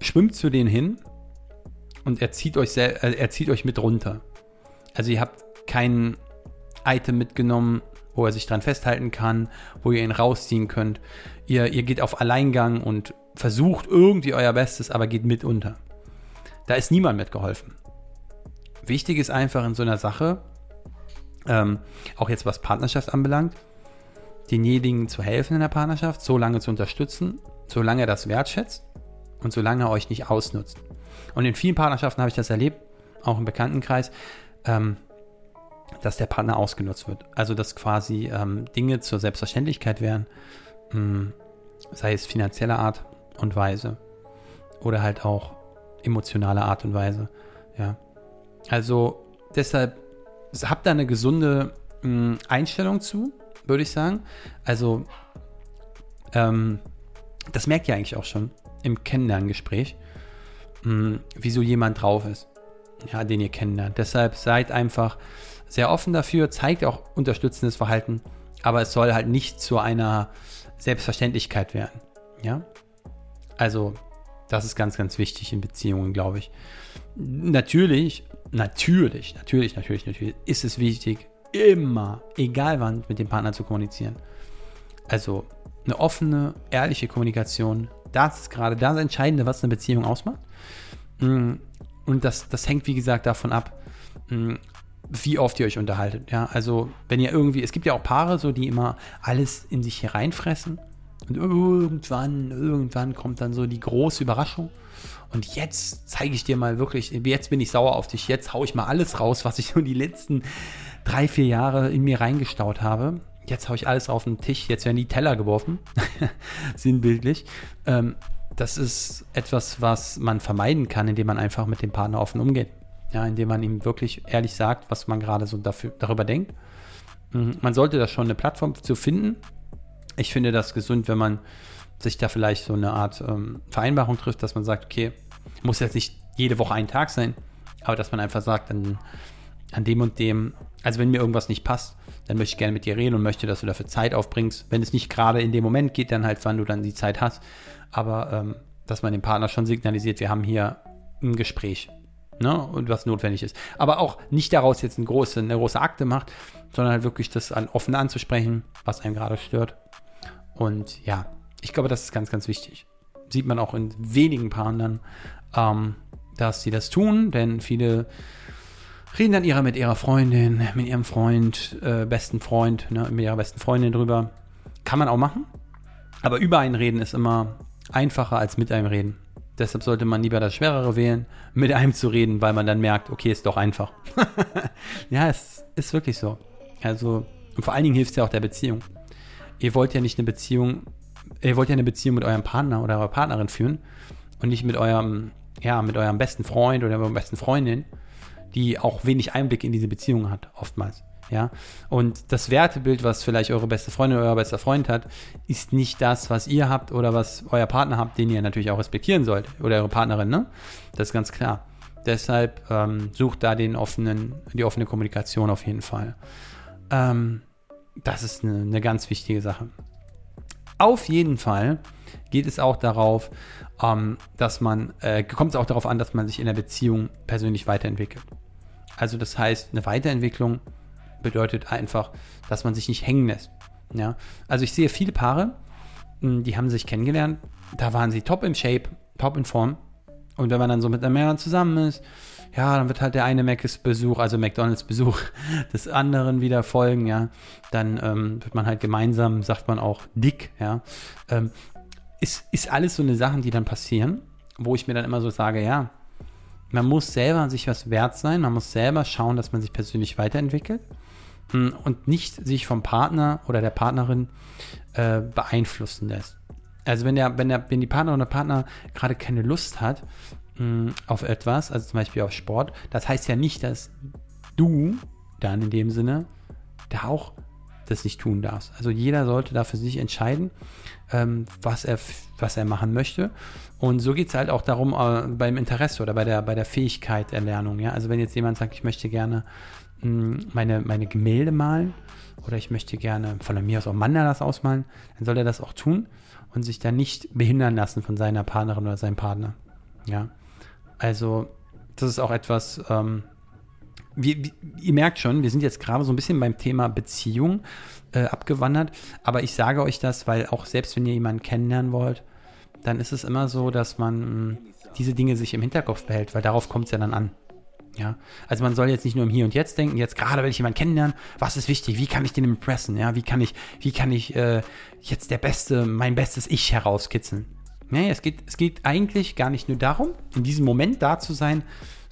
schwimmt zu denen hin und er zieht euch, äh, er zieht euch mit runter. Also ihr habt kein Item mitgenommen, wo er sich dran festhalten kann, wo ihr ihn rausziehen könnt. Ihr, ihr geht auf Alleingang und versucht irgendwie euer Bestes, aber geht mit unter. Da ist niemand mitgeholfen. Wichtig ist einfach in so einer Sache, ähm, auch jetzt was Partnerschaft anbelangt, denjenigen zu helfen in der Partnerschaft, so lange zu unterstützen, solange er das wertschätzt und solange er euch nicht ausnutzt. Und in vielen Partnerschaften habe ich das erlebt, auch im Bekanntenkreis, ähm, dass der Partner ausgenutzt wird. Also dass quasi ähm, Dinge zur Selbstverständlichkeit werden, mh, hm, sei es finanzieller Art und Weise oder halt auch emotionale Art und Weise. Ja. Also deshalb habt da eine gesunde mh, hm, Einstellung zu, würde ich sagen. Also ähm, das merkt ihr eigentlich auch schon im Kennenlerngespräch, mh, hm, wie jemand drauf ist, ja, den ihr kennenlernt. Deshalb seid einfach sehr offen dafür, zeigt auch unterstützendes Verhalten, aber es soll halt nicht zu einer Selbstverständlichkeit werden. Ja, also das ist ganz, ganz wichtig in Beziehungen, glaube ich. Natürlich, natürlich, natürlich, natürlich, natürlich ist es wichtig, immer, egal wann, mit dem Partner zu kommunizieren. Also eine offene, ehrliche Kommunikation, das ist gerade das Entscheidende, was eine Beziehung ausmacht. Mm, und das, das hängt, wie gesagt, davon ab, mm, wie oft ihr euch unterhaltet. Ja, also wenn ihr irgendwie, es gibt ja auch Paare, so die immer alles in sich hereinfressen und irgendwann, irgendwann kommt dann so die große Überraschung. Und jetzt zeige ich dir mal wirklich, jetzt bin ich sauer auf dich, jetzt haue ich mal alles raus, was ich so die letzten drei, vier Jahre in mir reingestaut habe. Jetzt haue ich alles auf den Tisch, jetzt werden die Teller geworfen, sinnbildlich. Ähm, das ist etwas, was man vermeiden kann, indem man einfach mit dem Partner offen umgeht. Ja, indem man ihm wirklich ehrlich sagt, was man gerade so dafür, darüber denkt. Mhm, man sollte da schon eine Plattform zu finden, ich finde das gesund, wenn man sich da vielleicht so eine Art ähm, Vereinbarung trifft, dass man sagt, okay, muss jetzt nicht jede Woche ein Tag sein, aber dass man einfach sagt, an, an dem und dem, also wenn mir irgendwas nicht passt, dann möchte ich gerne mit dir reden und möchte, dass du dafür Zeit aufbringst. Wenn es nicht gerade in dem Moment geht, dann halt, wann du dann die Zeit hast. Aber ähm, dass man dem Partner schon signalisiert, wir haben hier ein Gespräch. Ne, und was notwendig ist. Aber auch nicht daraus jetzt eine große, eine große Akte macht, sondern halt wirklich das an, offen anzusprechen, was einem gerade stört. Und ja, ich glaube, das ist ganz, ganz wichtig. Sieht man auch in wenigen Paaren dann, ähm, dass sie das tun, denn viele reden dann ihrer mit ihrer Freundin, mit ihrem Freund, äh, besten Freund, ne, mit ihrer besten Freundin drüber. Kann man auch machen, aber über einen reden ist immer einfacher als mit einem reden. Deshalb sollte man lieber das Schwerere wählen, mit einem zu reden, weil man dann merkt, okay, ist doch einfach. ja, es ist wirklich so. Also, und vor allen Dingen hilft es ja auch der Beziehung ihr wollt ja nicht eine Beziehung, ihr wollt ja eine Beziehung mit eurem Partner oder eurer Partnerin führen und nicht mit eurem, ja, mit eurem besten Freund oder eurer besten Freundin, die auch wenig Einblick in diese Beziehung hat, oftmals. Ja, und das Wertebild, was vielleicht eure beste Freundin oder euer bester Freund hat, ist nicht das, was ihr habt oder was euer Partner habt, den ihr natürlich auch respektieren sollt oder eure Partnerin, ne? Das ist ganz klar. Deshalb ähm, sucht da den offenen, die offene Kommunikation auf jeden Fall. Ähm, das ist eine, eine ganz wichtige Sache. Auf jeden Fall geht es auch darauf, ähm, dass man, äh, kommt es auch darauf an, dass man sich in der Beziehung persönlich weiterentwickelt. Also das heißt, eine Weiterentwicklung bedeutet einfach, dass man sich nicht hängen lässt. Ja? Also ich sehe viele Paare, hm, die haben sich kennengelernt, da waren sie top im Shape, top in Form. Und wenn man dann so mit einem Männern zusammen ist, ja, dann wird halt der eine Mc's-Besuch, also McDonalds-Besuch des anderen wieder folgen, ja. Dann ähm, wird man halt gemeinsam, sagt man auch, dick, ja. Ähm, ist, ist alles so eine Sachen, die dann passieren. wo ich mir dann immer so sage, ja, man muss selber sich was wert sein, man muss selber schauen, dass man sich persönlich weiterentwickelt mh, und nicht sich vom Partner oder der Partnerin äh, beeinflussen lässt. Also wenn der, wenn der, wenn die Partner oder Partner gerade keine Lust hat mh, auf etwas, also zum Beispiel auf Sport, das heißt ja nicht, dass du dann in dem Sinne da auch das nicht tun darfst. Also jeder sollte da für sich entscheiden, ähm, was, er, was er machen möchte. Und so geht es halt auch darum, äh, beim Interesse oder bei der, bei der Fähigkeit Erlernung. Ja? Also wenn jetzt jemand sagt, ich möchte gerne mh, hm, meine, meine Gemälde malen oder ich möchte gerne von mir aus auch Mandalas ausmalen, dann soll er das auch tun und sich dann nicht behindern lassen von seiner Partnerin oder seinem Partner. Ja, also das ist auch etwas, ähm, wir, ihr merkt schon, wir sind jetzt gerade so ein bisschen beim Thema Beziehung äh, abgewandert, aber ich sage euch das, weil auch selbst wenn ihr jemanden kennenlernen wollt, dann ist es immer so, dass man mh, hm, diese Dinge sich im Hinterkopf behält, weil darauf kommt es ja dann an. Ja, also man soll jetzt nicht nur im Hier und Jetzt denken, jetzt gerade will ich jemanden kennenlernen, was ist wichtig, wie kann ich den impressen, ja, wie kann ich, wie kann ich äh, jetzt der Beste, mein bestes Ich herauskitzeln. Nee, es geht, es geht eigentlich gar nicht nur darum, in diesem Moment da zu sein,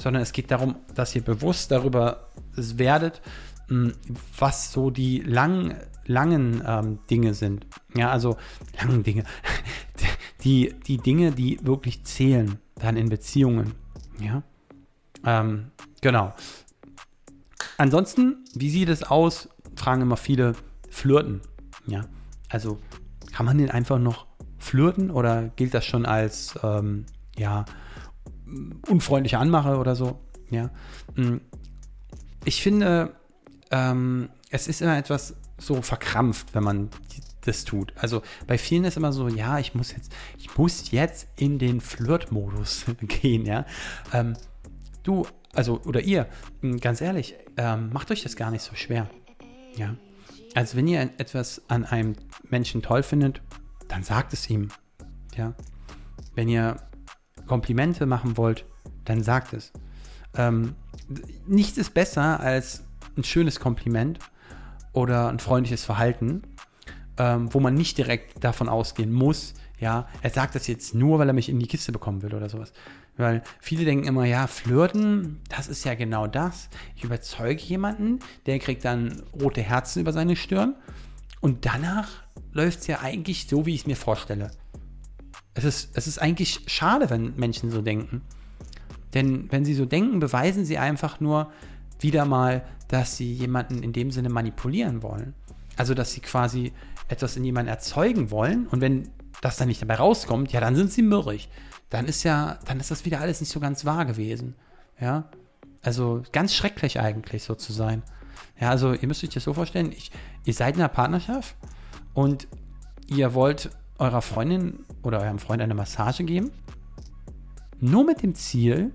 sondern es geht darum, dass ihr bewusst darüber werdet, hm, was so die lang, langen ähm, Dinge sind. Ja, also langen Dinge. Die, die Dinge, die wirklich zählen, dann in Beziehungen. Ja. Ähm, genau. Ansonsten, wie sieht es aus? Fragen immer viele Flirten. Ja. Also kann man den einfach noch flirten oder gilt das schon als ähm, ja unfreundliche Anmache oder so? Ja. Hm. Ich finde, ähm, es ist immer etwas so verkrampft, wenn man das tut. Also bei vielen ist immer so, ja, ich muss jetzt, ich muss jetzt in den Flirt-Modus gehen, ja. Ähm, du, also, oder ihr, hm, ganz ehrlich, ähm, macht euch das gar nicht so schwer. Ja. Also, wenn ihr etwas an einem Menschen toll findet, dann sagt es ihm. Ja. Wenn ihr Komplimente machen wollt, dann sagt es. Ähm, nichts ist besser als ein schönes Kompliment oder ein freundliches Verhalten, ähm, wo man nicht direkt davon ausgehen muss, ja, er sagt das jetzt nur, weil er mich in die Kiste bekommen will oder sowas. Weil viele denken immer, ja, flirten, das ist ja genau das. Ich überzeuge jemanden, der kriegt dann rote Herzen über seine Stirn und danach läuft es ja eigentlich so, wie ich es mir vorstelle. Es ist, es ist eigentlich schade, wenn Menschen so denken. Denn wenn sie so denken, beweisen sie einfach nur wieder mal, dass sie jemanden in dem Sinne manipulieren wollen. Also, dass sie quasi etwas in jemanden erzeugen wollen und wenn das dann nicht dabei rauskommt, ja, dann sind sie mürrig dann ist ja, dann ist das wieder alles nicht so ganz wahr gewesen. Ja. Also ganz schrecklich eigentlich so zu sein. Ja, also ihr müsst euch das so vorstellen, ich, ihr seid in einer Partnerschaft und ihr wollt eurer Freundin oder eurem Freund eine Massage geben, nur mit dem Ziel,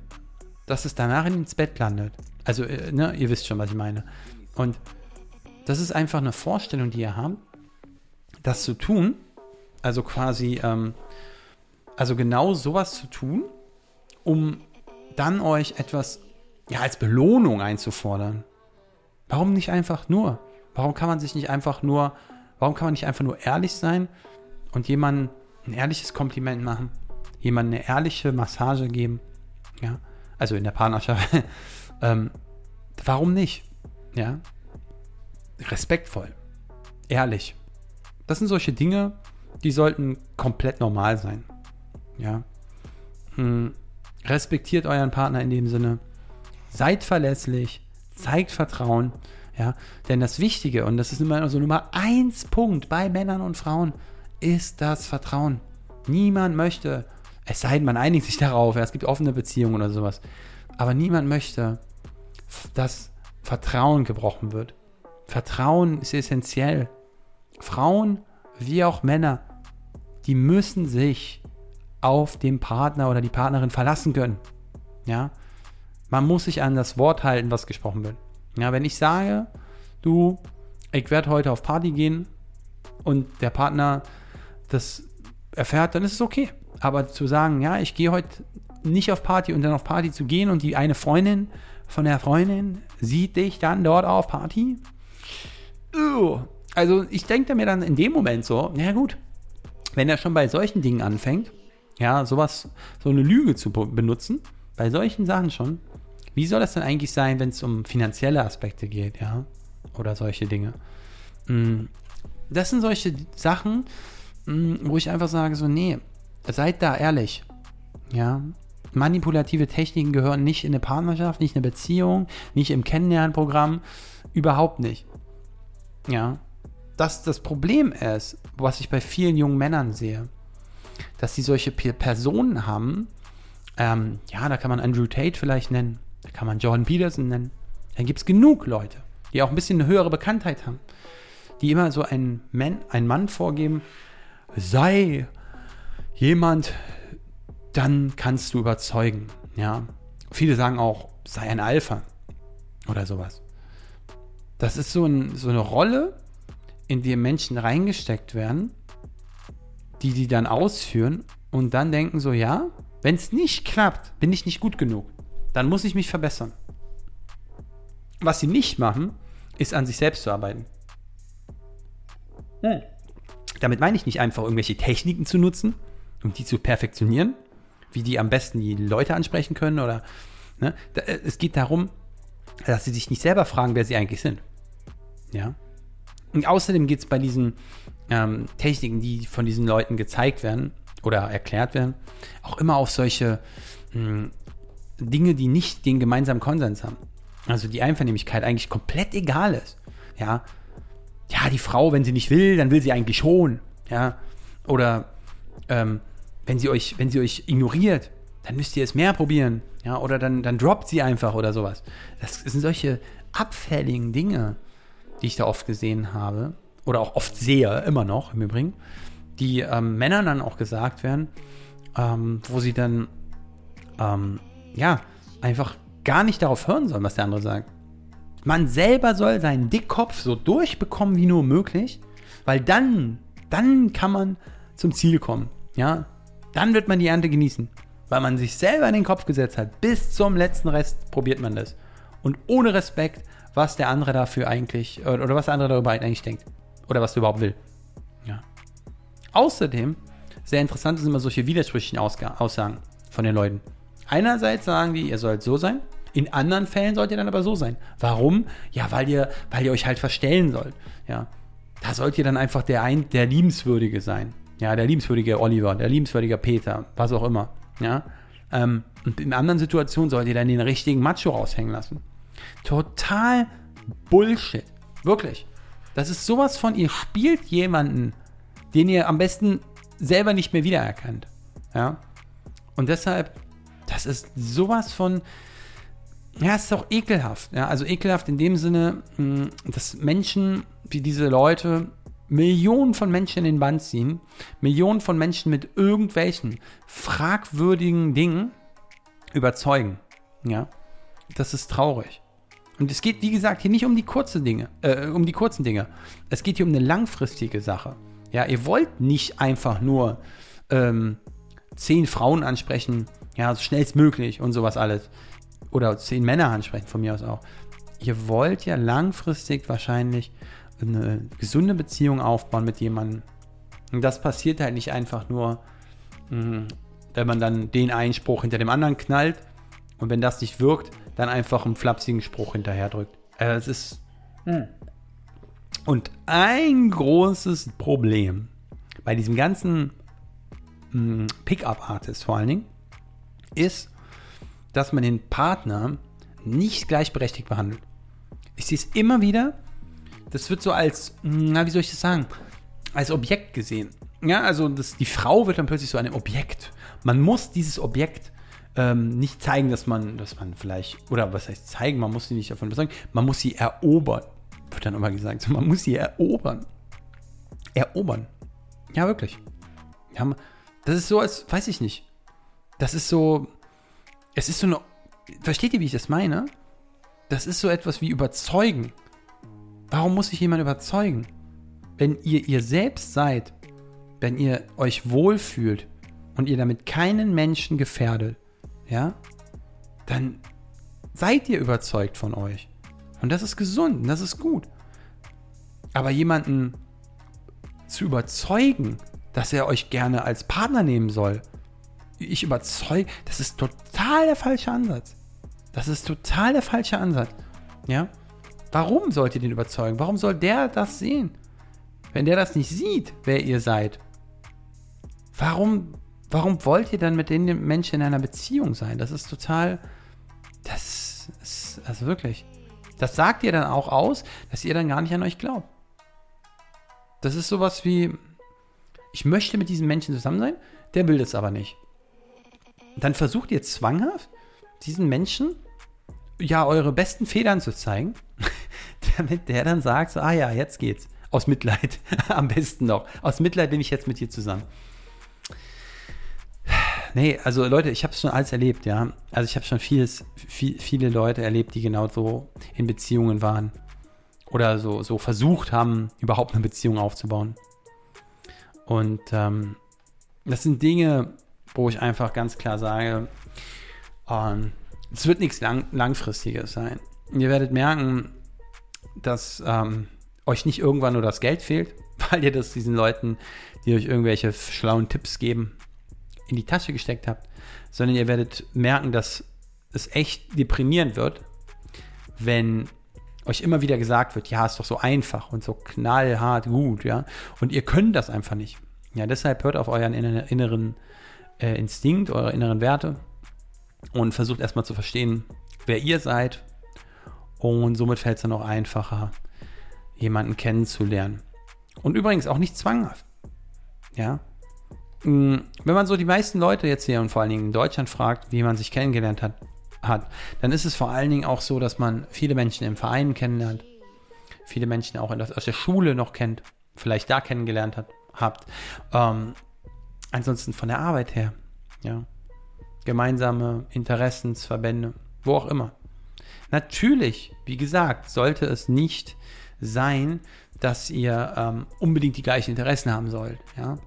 dass es danach ins Bett landet. Also, äh, ne, ihr wisst schon, was ich meine. Und das ist einfach eine Vorstellung, die ihr habt, das zu tun, also quasi ähm, also genau sowas zu tun, um dann euch etwas ja als Belohnung einzufordern. Warum nicht einfach nur? Warum kann man sich nicht einfach nur, warum kann man nicht einfach nur ehrlich sein und jemandem ein ehrliches Kompliment machen, jemandem eine ehrliche Massage geben? Ja, also in der Partnerschaft. ähm, warum nicht? Ja, respektvoll, ehrlich. Das sind solche Dinge, die sollten komplett normal sein. Ja. Hm. Respektiert euren Partner in dem Sinne. Seid verlässlich. Zeigt Vertrauen. Ja. Denn das Wichtige, und das ist immer so Nummer eins Punkt bei Männern und Frauen, ist das Vertrauen. Niemand möchte, es sei denn, man einigt sich darauf, ja, es gibt offene Beziehungen oder sowas. Aber niemand möchte, dass Vertrauen gebrochen wird. Vertrauen ist essentiell. Frauen wie auch Männer, die müssen sich auf den Partner oder die Partnerin verlassen können. Ja, man muss sich an das Wort halten, was gesprochen wird. Ja, wenn ich sage, du, ich werde heute auf Party gehen und der Partner das erfährt, dann ist es okay. Aber zu sagen, ja, ich gehe heute nicht auf Party und dann auf Party zu gehen und die eine Freundin von der Freundin sieht dich dann dort auf Party. Also ich denke mir dann in dem Moment so, ja gut, wenn er schon bei solchen Dingen anfängt, Ja, sowas, so eine Lüge zu be- benutzen, bei solchen Sachen schon. Wie soll das denn eigentlich sein, wenn es um finanzielle Aspekte geht, ja? Oder solche Dinge. Mm, Das sind solche Sachen, mm, wo ich einfach sage, so, nee, seid da ehrlich. Ja. Manipulative Techniken gehören nicht in eine Partnerschaft, nicht in eine Beziehung, nicht im Kennenlernprogramm, überhaupt nicht. Ja. Das das Problem ist, was ich bei vielen jungen Männern sehe, dass sie solche Pe- Personen haben, ähm, ja, da kann man Andrew Tate vielleicht nennen, da kann man Jordan Peterson nennen. Dann gibt es genug Leute, die auch ein bisschen eine höhere Bekanntheit haben, die immer so einen Mann, einen Mann vorgeben, sei jemand, dann kannst du überzeugen. Ja. Viele sagen auch, sei ein Alpha oder sowas. Das ist so, ein, so eine Rolle, in die Menschen reingesteckt werden, die die dann ausführen und dann denken so, ja, wenn es nicht klappt, bin ich nicht gut genug. Dann muss ich mich verbessern. Was sie nicht machen, ist an sich selbst zu arbeiten. Hm. Damit meine ich nicht einfach irgendwelche Techniken zu nutzen, um die zu perfektionieren, wie die am besten die Leute ansprechen können oder ne? Äh, es geht darum, dass sie sich nicht selber fragen, wer sie eigentlich sind. Ja. Und außerdem geht es bei diesen ähm, Techniken, die von diesen Leuten gezeigt werden oder erklärt werden, auch immer auf solche mh, Dinge, die nicht den gemeinsamen Konsens haben. Also die Einvernehmlichkeit eigentlich komplett egal ist. Ja. Ja, die Frau, wenn sie nicht will, dann will sie eigentlich schon. Ja. Oder ähm, wenn sie euch, wenn sie euch ignoriert, dann müsst ihr es mehr probieren. Ja, oder dann, dann droppt sie einfach oder sowas. Das sind solche abfälligen Dinge, die ich da oft gesehen habe. Oder auch oft sehe, immer noch im Übrigen, die ähm, Männern dann auch gesagt werden, ähm, wo sie dann ähm, ja einfach gar nicht darauf hören sollen, was der andere sagt. Man selber soll seinen Dickkopf so durchbekommen wie nur möglich, weil dann, dann kann man zum Ziel kommen. Ja, dann wird man die Ernte genießen, weil man sich selber in den Kopf gesetzt hat. Bis zum letzten Rest probiert man das. Und ohne Respekt, was der andere dafür eigentlich, oder was der andere darüber eigentlich denkt. Oder was er überhaupt will. Ja. Außerdem, sehr interessant sind immer solche widersprüchlichen Aussagen von den Leuten. Einerseits sagen die, ihr sollt so sein, in anderen Fällen sollt ihr dann aber so sein. Warum? Ja, weil ihr, weil ihr euch halt verstellen sollt. Ja. Da sollt ihr dann einfach der, ein, der Liebenswürdige sein. Ja, der liebenswürdige Oliver, der liebenswürdige Peter, was auch immer. Ja. Ähm, und in anderen Situationen sollt ihr dann den richtigen Macho raushängen lassen. Total Bullshit. Wirklich. Das ist sowas von, ihr spielt jemanden, den ihr am besten selber nicht mehr wiedererkennt. Ja. Und deshalb, das ist sowas von, ja, es ist auch ekelhaft. Ja, also ekelhaft in dem Sinne, mh, dass Menschen wie diese Leute Millionen von Menschen in den Band ziehen, Millionen von Menschen mit irgendwelchen fragwürdigen Dingen überzeugen. Ja, das ist traurig. Und es geht, wie gesagt, hier nicht um die kurzen Dinge, äh, um die kurzen Dinge. Es geht hier um eine langfristige Sache. Ja, ihr wollt nicht einfach nur ähm, zehn Frauen ansprechen, ja, so schnellstmöglich und sowas alles. Oder zehn Männer ansprechen, von mir aus auch. Ihr wollt ja langfristig wahrscheinlich eine gesunde Beziehung aufbauen mit jemandem. Und das passiert halt nicht einfach nur, mh, wenn man dann den einen Spruch hinter dem anderen knallt und wenn das nicht wirkt, dann einfach einen flapsigen Spruch hinterher drückt. Äh, es ist. Mh. Und ein großes Problem bei diesem ganzen mh, Pickup-Artist vor allen Dingen ist, dass man den Partner nicht gleichberechtigt behandelt. Ich sehe es immer wieder, das wird so als, na, wie soll ich das sagen, als Objekt gesehen. Ja, also das, die Frau wird dann plötzlich so ein Objekt. Man muss dieses Objekt ähm, nicht zeigen, dass man, dass man vielleicht, oder was heißt zeigen, man muss sie nicht davon überzeugen, man muss sie erobern, wird dann immer gesagt. Man muss sie erobern. Erobern. Ja, wirklich. Ja, das ist so, als, weiß ich nicht. Das ist so, es ist so eine, versteht ihr, wie ich das meine? Das ist so etwas wie überzeugen. Warum muss sich jemand überzeugen? Wenn ihr ihr selbst seid, wenn ihr euch wohlfühlt und ihr damit keinen Menschen gefährdet, ja, dann seid ihr überzeugt von euch. Und das ist gesund, und das ist gut. Aber jemanden zu überzeugen, dass er euch gerne als Partner nehmen soll, ich überzeuge, das ist total der falsche Ansatz. Das ist total der falsche Ansatz. Ja? Warum sollt ihr den überzeugen? Warum soll der das sehen? Wenn der das nicht sieht, wer ihr seid, warum, warum wollt ihr dann mit den Menschen in einer Beziehung sein? Das ist total, das ist, also wirklich, das sagt ihr dann auch aus, dass ihr dann gar nicht an euch glaubt. Das ist sowas wie, ich möchte mit diesen Menschen zusammen sein, der will das aber nicht. Dann versucht ihr zwanghaft, diesen Menschen ja eure besten Federn zu zeigen, damit der dann sagt, so, ah ja, jetzt geht's. Aus Mitleid, am besten noch. Aus Mitleid bin ich jetzt mit dir zusammen. Nee, also Leute, ich habe schon alles erlebt, ja. Also ich habe schon vieles, viel, viele Leute erlebt, die genau so in Beziehungen waren. Oder so, so versucht haben, überhaupt eine Beziehung aufzubauen. Und ähm, das sind Dinge, wo ich einfach ganz klar sage, ähm, es wird nichts lang, Langfristiges sein. Ihr werdet merken, dass ähm, euch nicht irgendwann nur das Geld fehlt, weil ihr das diesen Leuten, die euch irgendwelche schlauen Tipps geben, in die Tasche gesteckt habt, sondern ihr werdet merken, dass es echt deprimierend wird, wenn euch immer wieder gesagt wird, ja, ist doch so einfach und so knallhart gut, ja, und ihr könnt das einfach nicht. Ja, deshalb hört auf euren inneren äh, Instinkt, eure inneren Werte und versucht erstmal zu verstehen, wer ihr seid. Und somit fällt es dann auch einfacher, jemanden kennenzulernen. Und übrigens auch nicht zwanghaft. Ja. Mm, wenn man so die meisten Leute jetzt hier und vor allen Dingen in Deutschland fragt, wie man sich kennengelernt hat, hat, dann ist es vor allen Dingen auch so, dass man viele Menschen im Verein kennenlernt, viele Menschen auch aus der Schule noch kennt, vielleicht da kennengelernt hat, habt. Ähm, ansonsten von der Arbeit her, ja. Gemeinsame Interessensverbände, wo auch immer. Natürlich, wie gesagt, sollte es nicht sein, dass ihr ähm, unbedingt die gleichen Interessen haben sollt, ja.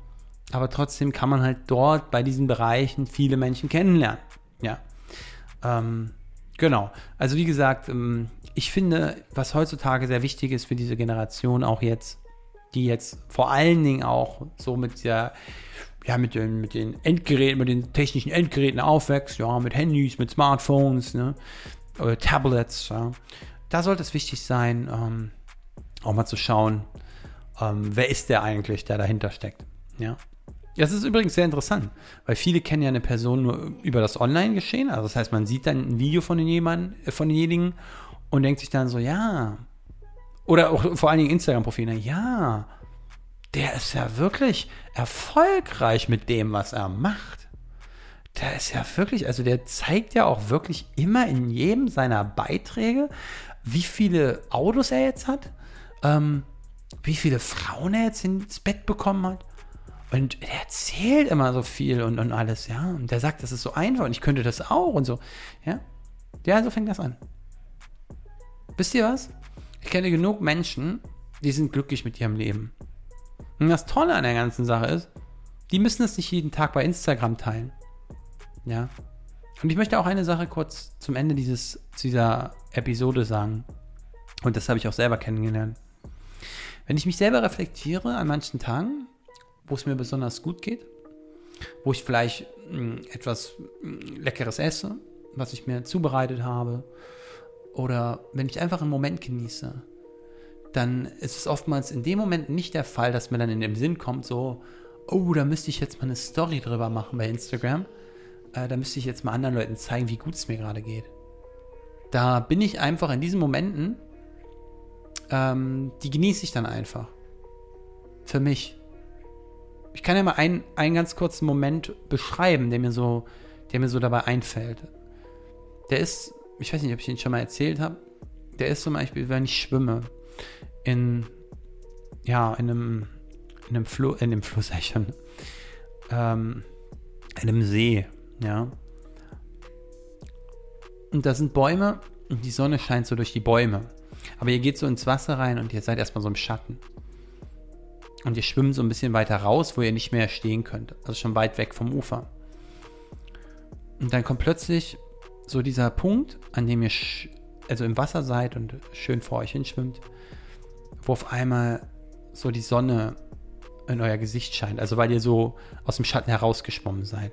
Aber trotzdem kann man halt dort bei diesen Bereichen viele Menschen kennenlernen, ja. Ähm, genau. Also wie gesagt, ähm, ich finde, was heutzutage sehr wichtig ist für diese Generation, auch jetzt, die jetzt vor allen Dingen auch so mit der ja, mit den, mit den Endgeräten, mit den technischen Endgeräten aufwächst, ja, mit Handys, mit Smartphones, ne, oder Tablets, ja. Da sollte es wichtig sein, ähm, auch mal zu schauen, ähm, wer ist der eigentlich, der dahinter steckt, ja. Das ist übrigens sehr interessant, weil viele kennen ja eine Person nur über das Online-Geschehen. Also das heißt, man sieht dann ein Video von, den äh, von denjenigen und denkt sich dann so, ja. Oder auch vor allen Dingen Instagram-Profile, ja, der ist ja wirklich erfolgreich mit dem, was er macht. Der ist ja wirklich, also der zeigt ja auch wirklich immer in jedem seiner Beiträge, wie viele Autos er jetzt hat, ähm, wie viele Frauen er jetzt ins Bett bekommen hat. Und er erzählt immer so viel und, und alles, ja. Und der sagt, das ist so einfach und ich könnte das auch und so. Ja. Ja, so fängt das an. Wisst ihr was? Ich kenne genug Menschen, die sind glücklich mit ihrem Leben. Und das Tolle an der ganzen Sache ist, die müssen es nicht jeden Tag bei Instagram teilen. Ja. Und ich möchte auch eine Sache kurz zum Ende dieses, dieser Episode sagen. Und das habe ich auch selber kennengelernt. Wenn ich mich selber reflektiere an manchen Tagen, wo es mir besonders gut geht, wo ich vielleicht hm, etwas hm, Leckeres esse, was ich mir zubereitet habe, oder wenn ich einfach einen Moment genieße, dann ist es oftmals in dem Moment nicht der Fall, dass mir dann in den Sinn kommt, so, oh, da müsste ich jetzt mal eine Story drüber machen bei Instagram. Äh, da müsste ich jetzt mal anderen Leuten zeigen, wie gut es mir gerade geht. Da bin ich einfach in diesen Momenten, ähm, die genieße ich dann einfach. Für mich. Ich kann ja mal einen, einen ganz kurzen Moment beschreiben, der mir so, der mir so dabei einfällt. Der ist, ich weiß nicht, ob ich ihn schon mal erzählt habe. Der ist zum Beispiel, wenn ich schwimme in, ja, in einem, in einem Fluss, in dem Fluss, ähm, in einem See, ja. Und da sind Bäume und die Sonne scheint so durch die Bäume. Aber ihr geht so ins Wasser rein und ihr seid erstmal so im Schatten. Und ihr schwimmt so ein bisschen weiter raus, wo ihr nicht mehr stehen könnt. Also schon weit weg vom Ufer. Und dann kommt plötzlich so dieser Punkt, an dem ihr also im Wasser seid und schön vor euch hinschwimmt wo auf einmal so die Sonne in euer Gesicht scheint. Also weil ihr so aus dem Schatten herausgeschwommen seid.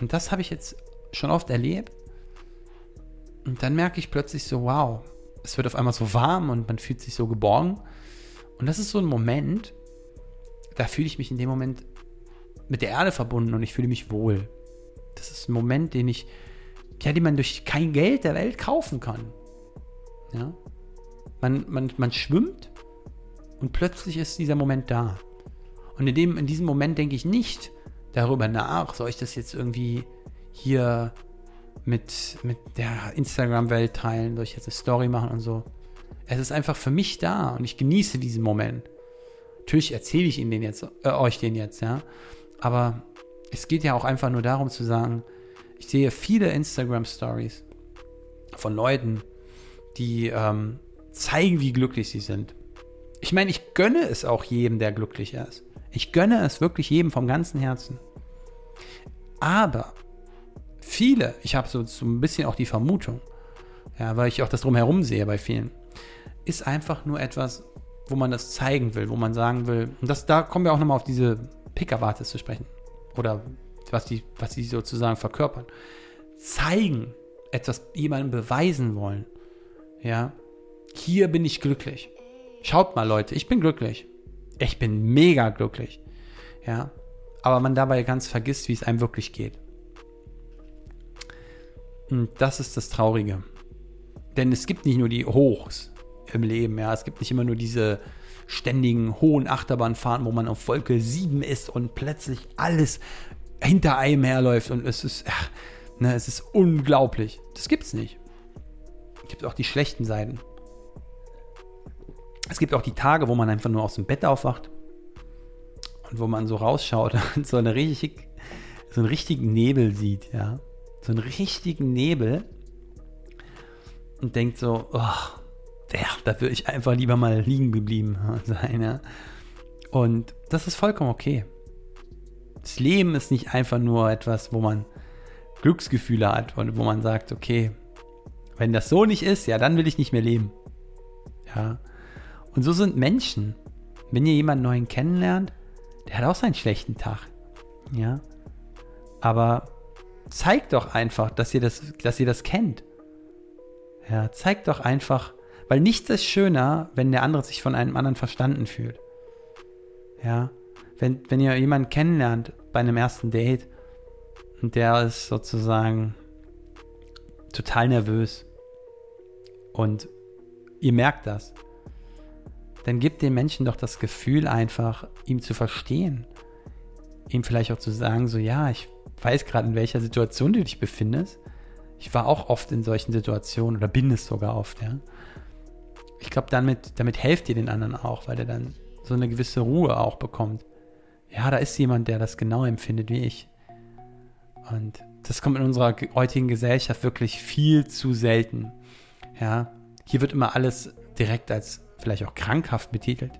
Und das habe ich jetzt schon oft erlebt. Und dann merke ich plötzlich so, wow, es wird auf einmal so warm und man fühlt sich so geborgen. Und das ist so ein Moment, da fühle ich mich in dem Moment mit der Erde verbunden und ich fühle mich wohl. Das ist ein Moment, den ich, ja, den man durch kein Geld der Welt kaufen kann. Ja. Man, man, man schwimmt und plötzlich ist dieser Moment da. Und in, dem, in diesem Moment denke ich nicht darüber nach, soll ich das jetzt irgendwie hier mit, mit der Instagram-Welt teilen, soll ich jetzt eine Story machen und so. Es ist einfach für mich da und ich genieße diesen Moment. Natürlich erzähle ich Ihnen den jetzt, äh, euch den jetzt, ja. Aber es geht ja auch einfach nur darum zu sagen, ich sehe viele Instagram-Stories von Leuten, die ähm, zeigen, wie glücklich sie sind. Ich meine, ich gönne es auch jedem, der glücklich ist. Ich gönne es wirklich jedem vom ganzen Herzen. Aber viele, ich habe so, so ein bisschen auch die Vermutung, ja, weil ich auch das drumherum sehe bei vielen, ist einfach nur etwas, wo man das zeigen will, wo man sagen will, und das, da kommen wir auch nochmal auf diese Pickup-Artists zu sprechen. Oder was die, was die sozusagen verkörpern. Zeigen, etwas jemandem beweisen wollen. Ja, hier bin ich glücklich. Schaut mal, Leute, ich bin glücklich. Ich bin mega glücklich. Ja, aber man dabei ganz vergisst, wie es einem wirklich geht. Und das ist das Traurige. Denn es gibt nicht nur die Hochs im Leben, ja, es gibt nicht immer nur diese ständigen hohen Achterbahnfahrten, wo man auf Wolke 7 ist und plötzlich alles hinter einem herläuft und es ist, ach, ne, es ist unglaublich. Das gibt's nicht. Es gibt auch die schlechten Seiten. Es gibt auch die Tage, wo man einfach nur aus dem Bett aufwacht und wo man so rausschaut und so eine richtig, so einen richtigen Nebel sieht, ja. So einen richtigen Nebel und denkt so, oh, ja, da würde ich einfach lieber mal liegen geblieben sein, ja. Und das ist vollkommen okay. Das Leben ist nicht einfach nur etwas, wo man Glücksgefühle hat und wo man sagt, okay, wenn das so nicht ist, ja, dann will ich nicht mehr leben. Ja. Und so sind Menschen. Wenn ihr jemanden neuen kennenlernt, der hat auch seinen schlechten Tag. Ja. Aber zeigt doch einfach, dass ihr das, dass ihr das kennt. Ja, zeigt doch einfach, weil nichts ist schöner, wenn der andere sich von einem anderen verstanden fühlt. Ja. Wenn, wenn ihr jemanden kennenlernt bei einem ersten Date und der ist sozusagen total nervös und ihr merkt das, dann gibt dem Menschen doch das Gefühl einfach, ihm zu verstehen. Ihm vielleicht auch zu sagen, so ja, ich weiß gerade, in welcher Situation du dich befindest. Ich war auch oft in solchen Situationen oder bin es sogar oft, ja. Ich glaube, damit, damit helft ihr den anderen auch, weil er dann so eine gewisse Ruhe auch bekommt. Ja, da ist jemand, der das genau empfindet wie ich. Und das kommt in unserer heutigen Gesellschaft wirklich viel zu selten. Ja, hier wird immer alles direkt als vielleicht auch krankhaft betitelt.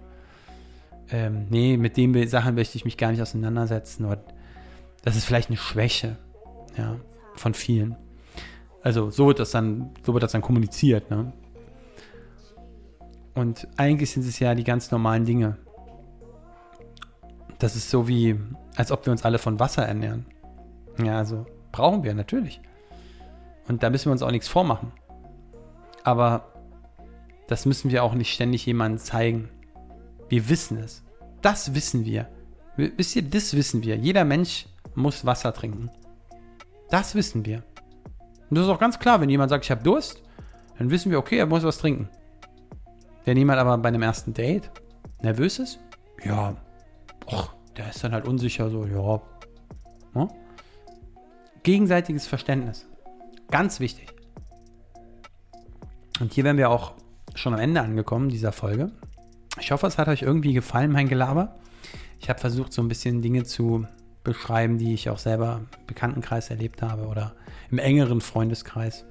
Ähm, nee, mit den Sachen möchte ich mich gar nicht auseinandersetzen. Und das ist vielleicht eine Schwäche, ja, von vielen. Also so wird das dann, so wird das dann kommuniziert, ne? Und eigentlich sind es ja die ganz normalen Dinge. Das ist so wie, als ob wir uns alle von Wasser ernähren. Ja, also brauchen wir natürlich. Und da müssen wir uns auch nichts vormachen. Aber das müssen wir auch nicht ständig jemandem zeigen. Wir wissen es. Das wissen wir. Wisst ihr, das wissen wir. Jeder Mensch muss Wasser trinken. Das wissen wir. Und das ist auch ganz klar, wenn jemand sagt, ich habe Durst, dann wissen wir, okay, er muss was trinken. Wenn jemand aber bei einem ersten Date nervös ist, ja, och, der ist dann halt unsicher, so, ja. ja? Gegenseitiges Verständnis. Ganz wichtig. Und hier wären wir auch schon am Ende angekommen dieser Folge. Ich hoffe, es hat euch irgendwie gefallen, mein Gelaber. Ich habe versucht, so ein bisschen Dinge zu beschreiben, die ich auch selber im Bekanntenkreis erlebt habe oder im engeren Freundeskreis.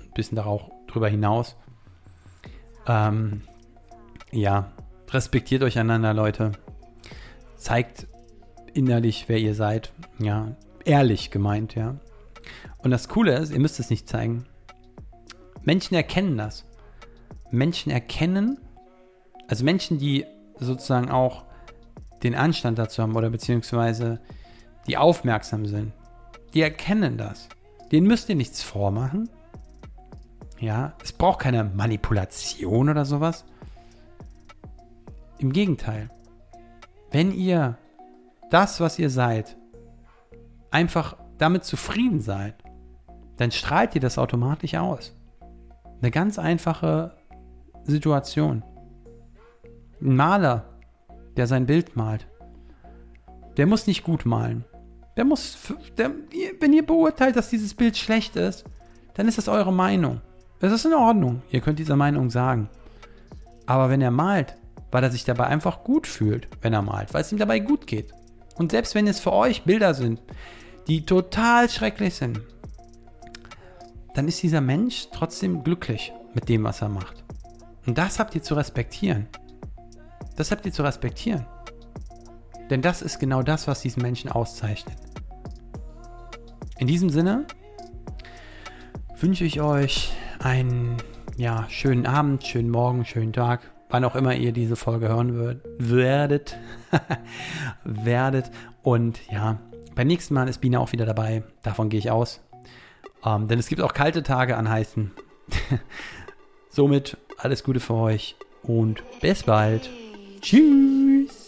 Ein bisschen darauf drüber hinaus. Ähm, ja, respektiert euch einander, Leute. Zeigt innerlich, wer ihr seid. Ja, ehrlich gemeint, ja. Und das Coole ist, ihr müsst es nicht zeigen. Menschen erkennen das. Menschen erkennen, also Menschen, die sozusagen auch den Anstand dazu haben oder beziehungsweise die aufmerksam sind, die erkennen das. Denen müsst ihr nichts vormachen. Ja, es braucht keine Manipulation oder sowas. Im Gegenteil. Wenn ihr das, was ihr seid, einfach damit zufrieden seid, dann strahlt ihr das automatisch aus. Eine ganz einfache Situation. Ein Maler, der sein Bild malt, der muss nicht gut malen. Der muss, der, wenn ihr beurteilt, dass dieses Bild schlecht ist, dann ist das eure Meinung. Das ist in Ordnung. Ihr könnt diese Meinung sagen. Aber wenn er malt, weil er sich dabei einfach gut fühlt, wenn er malt, weil es ihm dabei gut geht. Und selbst wenn es für euch Bilder sind, die total schrecklich sind, dann ist dieser Mensch trotzdem glücklich mit dem, was er macht. Und das habt ihr zu respektieren. Das habt ihr zu respektieren. Denn das ist genau das, was diesen Menschen auszeichnet. In diesem Sinne wünsche ich euch einen ja, schönen Abend, schönen Morgen, schönen Tag, wann auch immer ihr diese Folge hören werdet. werdet. Und ja, beim nächsten Mal ist Biene auch wieder dabei. Davon gehe ich aus. Ähm, denn es gibt auch kalte Tage an heißen. Somit alles Gute für euch und bis bald. Tschüss.